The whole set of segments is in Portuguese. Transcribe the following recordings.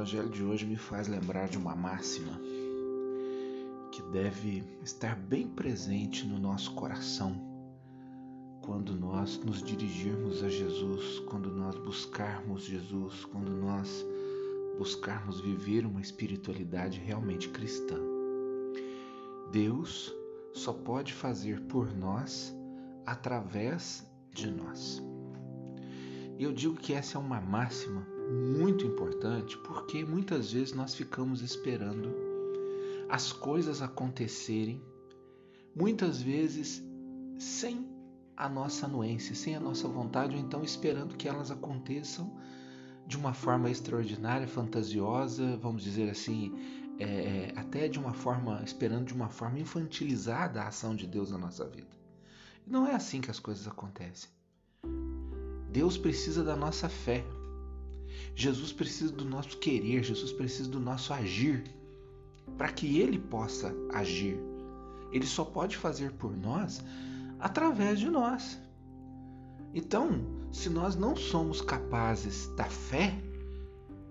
Evangelho de hoje me faz lembrar de uma máxima que deve estar bem presente no nosso coração quando nós nos dirigirmos a Jesus, quando nós buscarmos Jesus, quando nós buscarmos viver uma espiritualidade realmente cristã. Deus só pode fazer por nós através de nós. E eu digo que essa é uma máxima muito importante porque muitas vezes nós ficamos esperando as coisas acontecerem, muitas vezes sem a nossa anuência, sem a nossa vontade, ou então esperando que elas aconteçam de uma forma extraordinária, fantasiosa, vamos dizer assim, é, é até de uma forma, esperando de uma forma infantilizada a ação de Deus na nossa vida. Não é assim que as coisas acontecem. Deus precisa da nossa fé. Jesus precisa do nosso querer, Jesus precisa do nosso agir para que ele possa agir. Ele só pode fazer por nós através de nós. Então, se nós não somos capazes da fé,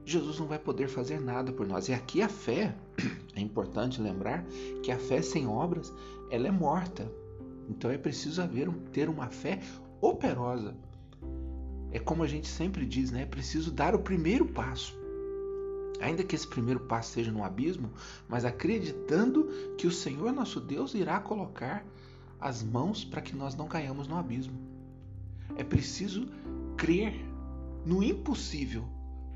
Jesus não vai poder fazer nada por nós. E aqui a fé, é importante lembrar que a fé sem obras, ela é morta. Então é preciso haver ter uma fé operosa. É como a gente sempre diz, né? É preciso dar o primeiro passo. Ainda que esse primeiro passo seja no abismo, mas acreditando que o Senhor nosso Deus irá colocar as mãos para que nós não caiamos no abismo. É preciso crer no impossível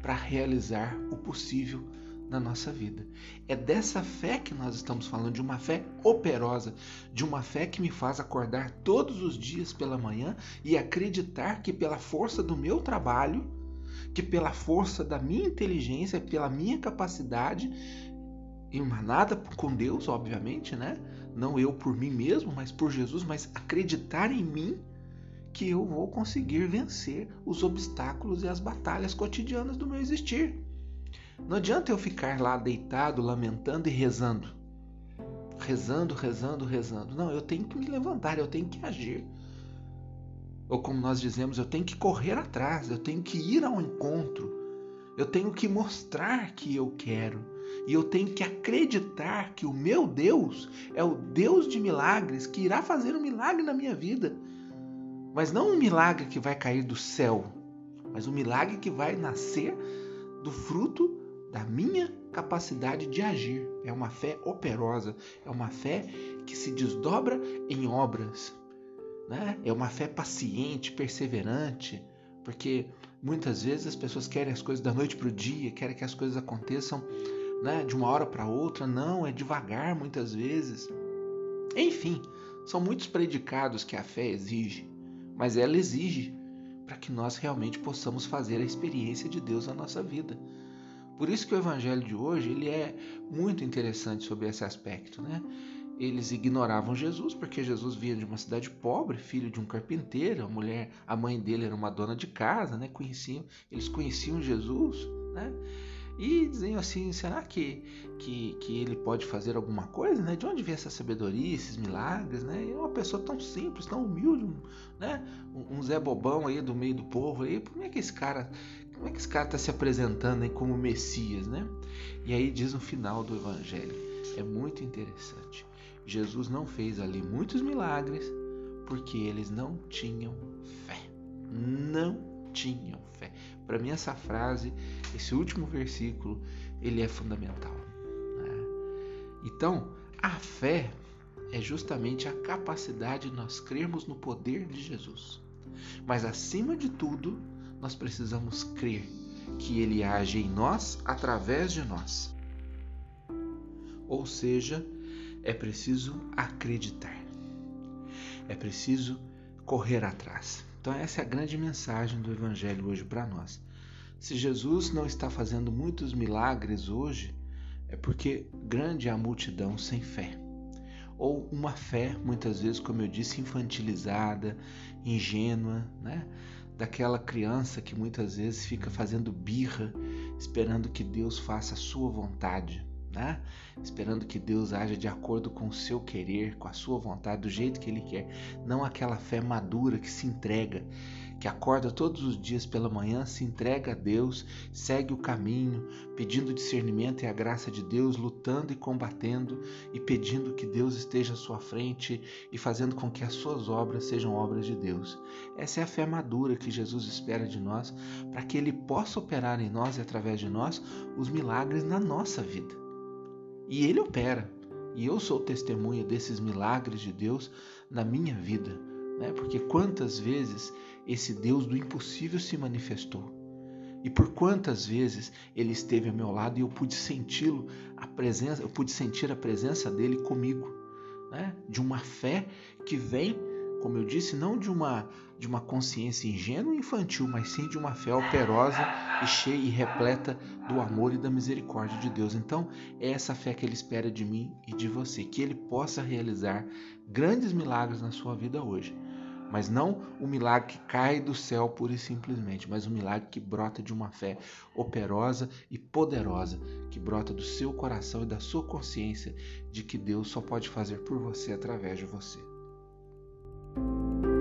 para realizar o possível na nossa vida. É dessa fé que nós estamos falando, de uma fé operosa, de uma fé que me faz acordar todos os dias pela manhã e acreditar que pela força do meu trabalho, que pela força da minha inteligência, pela minha capacidade, e nada com Deus, obviamente, né? Não eu por mim mesmo, mas por Jesus, mas acreditar em mim que eu vou conseguir vencer os obstáculos e as batalhas cotidianas do meu existir. Não adianta eu ficar lá deitado, lamentando e rezando. Rezando, rezando, rezando. Não, eu tenho que me levantar, eu tenho que agir. Ou como nós dizemos, eu tenho que correr atrás, eu tenho que ir ao encontro. Eu tenho que mostrar que eu quero. E eu tenho que acreditar que o meu Deus é o Deus de milagres que irá fazer um milagre na minha vida. Mas não um milagre que vai cair do céu, mas um milagre que vai nascer do fruto da minha capacidade de agir. É uma fé operosa, é uma fé que se desdobra em obras. Né? É uma fé paciente, perseverante, porque muitas vezes as pessoas querem as coisas da noite para o dia, querem que as coisas aconteçam né, de uma hora para outra. Não, é devagar muitas vezes. Enfim, são muitos predicados que a fé exige mas ela exige para que nós realmente possamos fazer a experiência de Deus na nossa vida. Por isso que o evangelho de hoje ele é muito interessante sobre esse aspecto, né? Eles ignoravam Jesus porque Jesus vinha de uma cidade pobre, filho de um carpinteiro, a mulher, a mãe dele era uma dona de casa, né? Conheciam, eles conheciam Jesus, né? E diziam assim: será que, que, que ele pode fazer alguma coisa? Né? De onde vem essa sabedoria, esses milagres? Né? É uma pessoa tão simples, tão humilde, né? um, um Zé Bobão aí do meio do povo. Aí, como é que esse cara como é que esse cara está se apresentando aí como Messias? Né? E aí diz no final do Evangelho: é muito interessante. Jesus não fez ali muitos milagres porque eles não tinham fé. Não tinham. Para mim essa frase, esse último versículo, ele é fundamental. Né? Então, a fé é justamente a capacidade de nós crermos no poder de Jesus. Mas acima de tudo, nós precisamos crer que ele age em nós através de nós. Ou seja, é preciso acreditar. É preciso correr atrás. Então, essa é a grande mensagem do Evangelho hoje para nós. Se Jesus não está fazendo muitos milagres hoje, é porque grande é a multidão sem fé. Ou uma fé, muitas vezes, como eu disse, infantilizada, ingênua, né? daquela criança que muitas vezes fica fazendo birra, esperando que Deus faça a sua vontade. Né? Esperando que Deus haja de acordo com o seu querer, com a sua vontade, do jeito que Ele quer. Não aquela fé madura que se entrega, que acorda todos os dias pela manhã, se entrega a Deus, segue o caminho, pedindo discernimento e a graça de Deus, lutando e combatendo e pedindo que Deus esteja à sua frente e fazendo com que as suas obras sejam obras de Deus. Essa é a fé madura que Jesus espera de nós, para que Ele possa operar em nós e através de nós os milagres na nossa vida. E Ele opera. E eu sou testemunha desses milagres de Deus na minha vida, né? Porque quantas vezes esse Deus do impossível se manifestou. E por quantas vezes ele esteve ao meu lado e eu pude senti-lo, a presença, eu pude sentir a presença dele comigo, né? De uma fé que vem, como eu disse, não de uma de uma consciência ingênua e infantil, mas sim de uma fé operosa e cheia e repleta do amor e da misericórdia de Deus. Então, é essa fé que ele espera de mim e de você, que ele possa realizar grandes milagres na sua vida hoje mas não o milagre que cai do céu pura e simplesmente, mas o milagre que brota de uma fé operosa e poderosa, que brota do seu coração e da sua consciência de que Deus só pode fazer por você através de você. you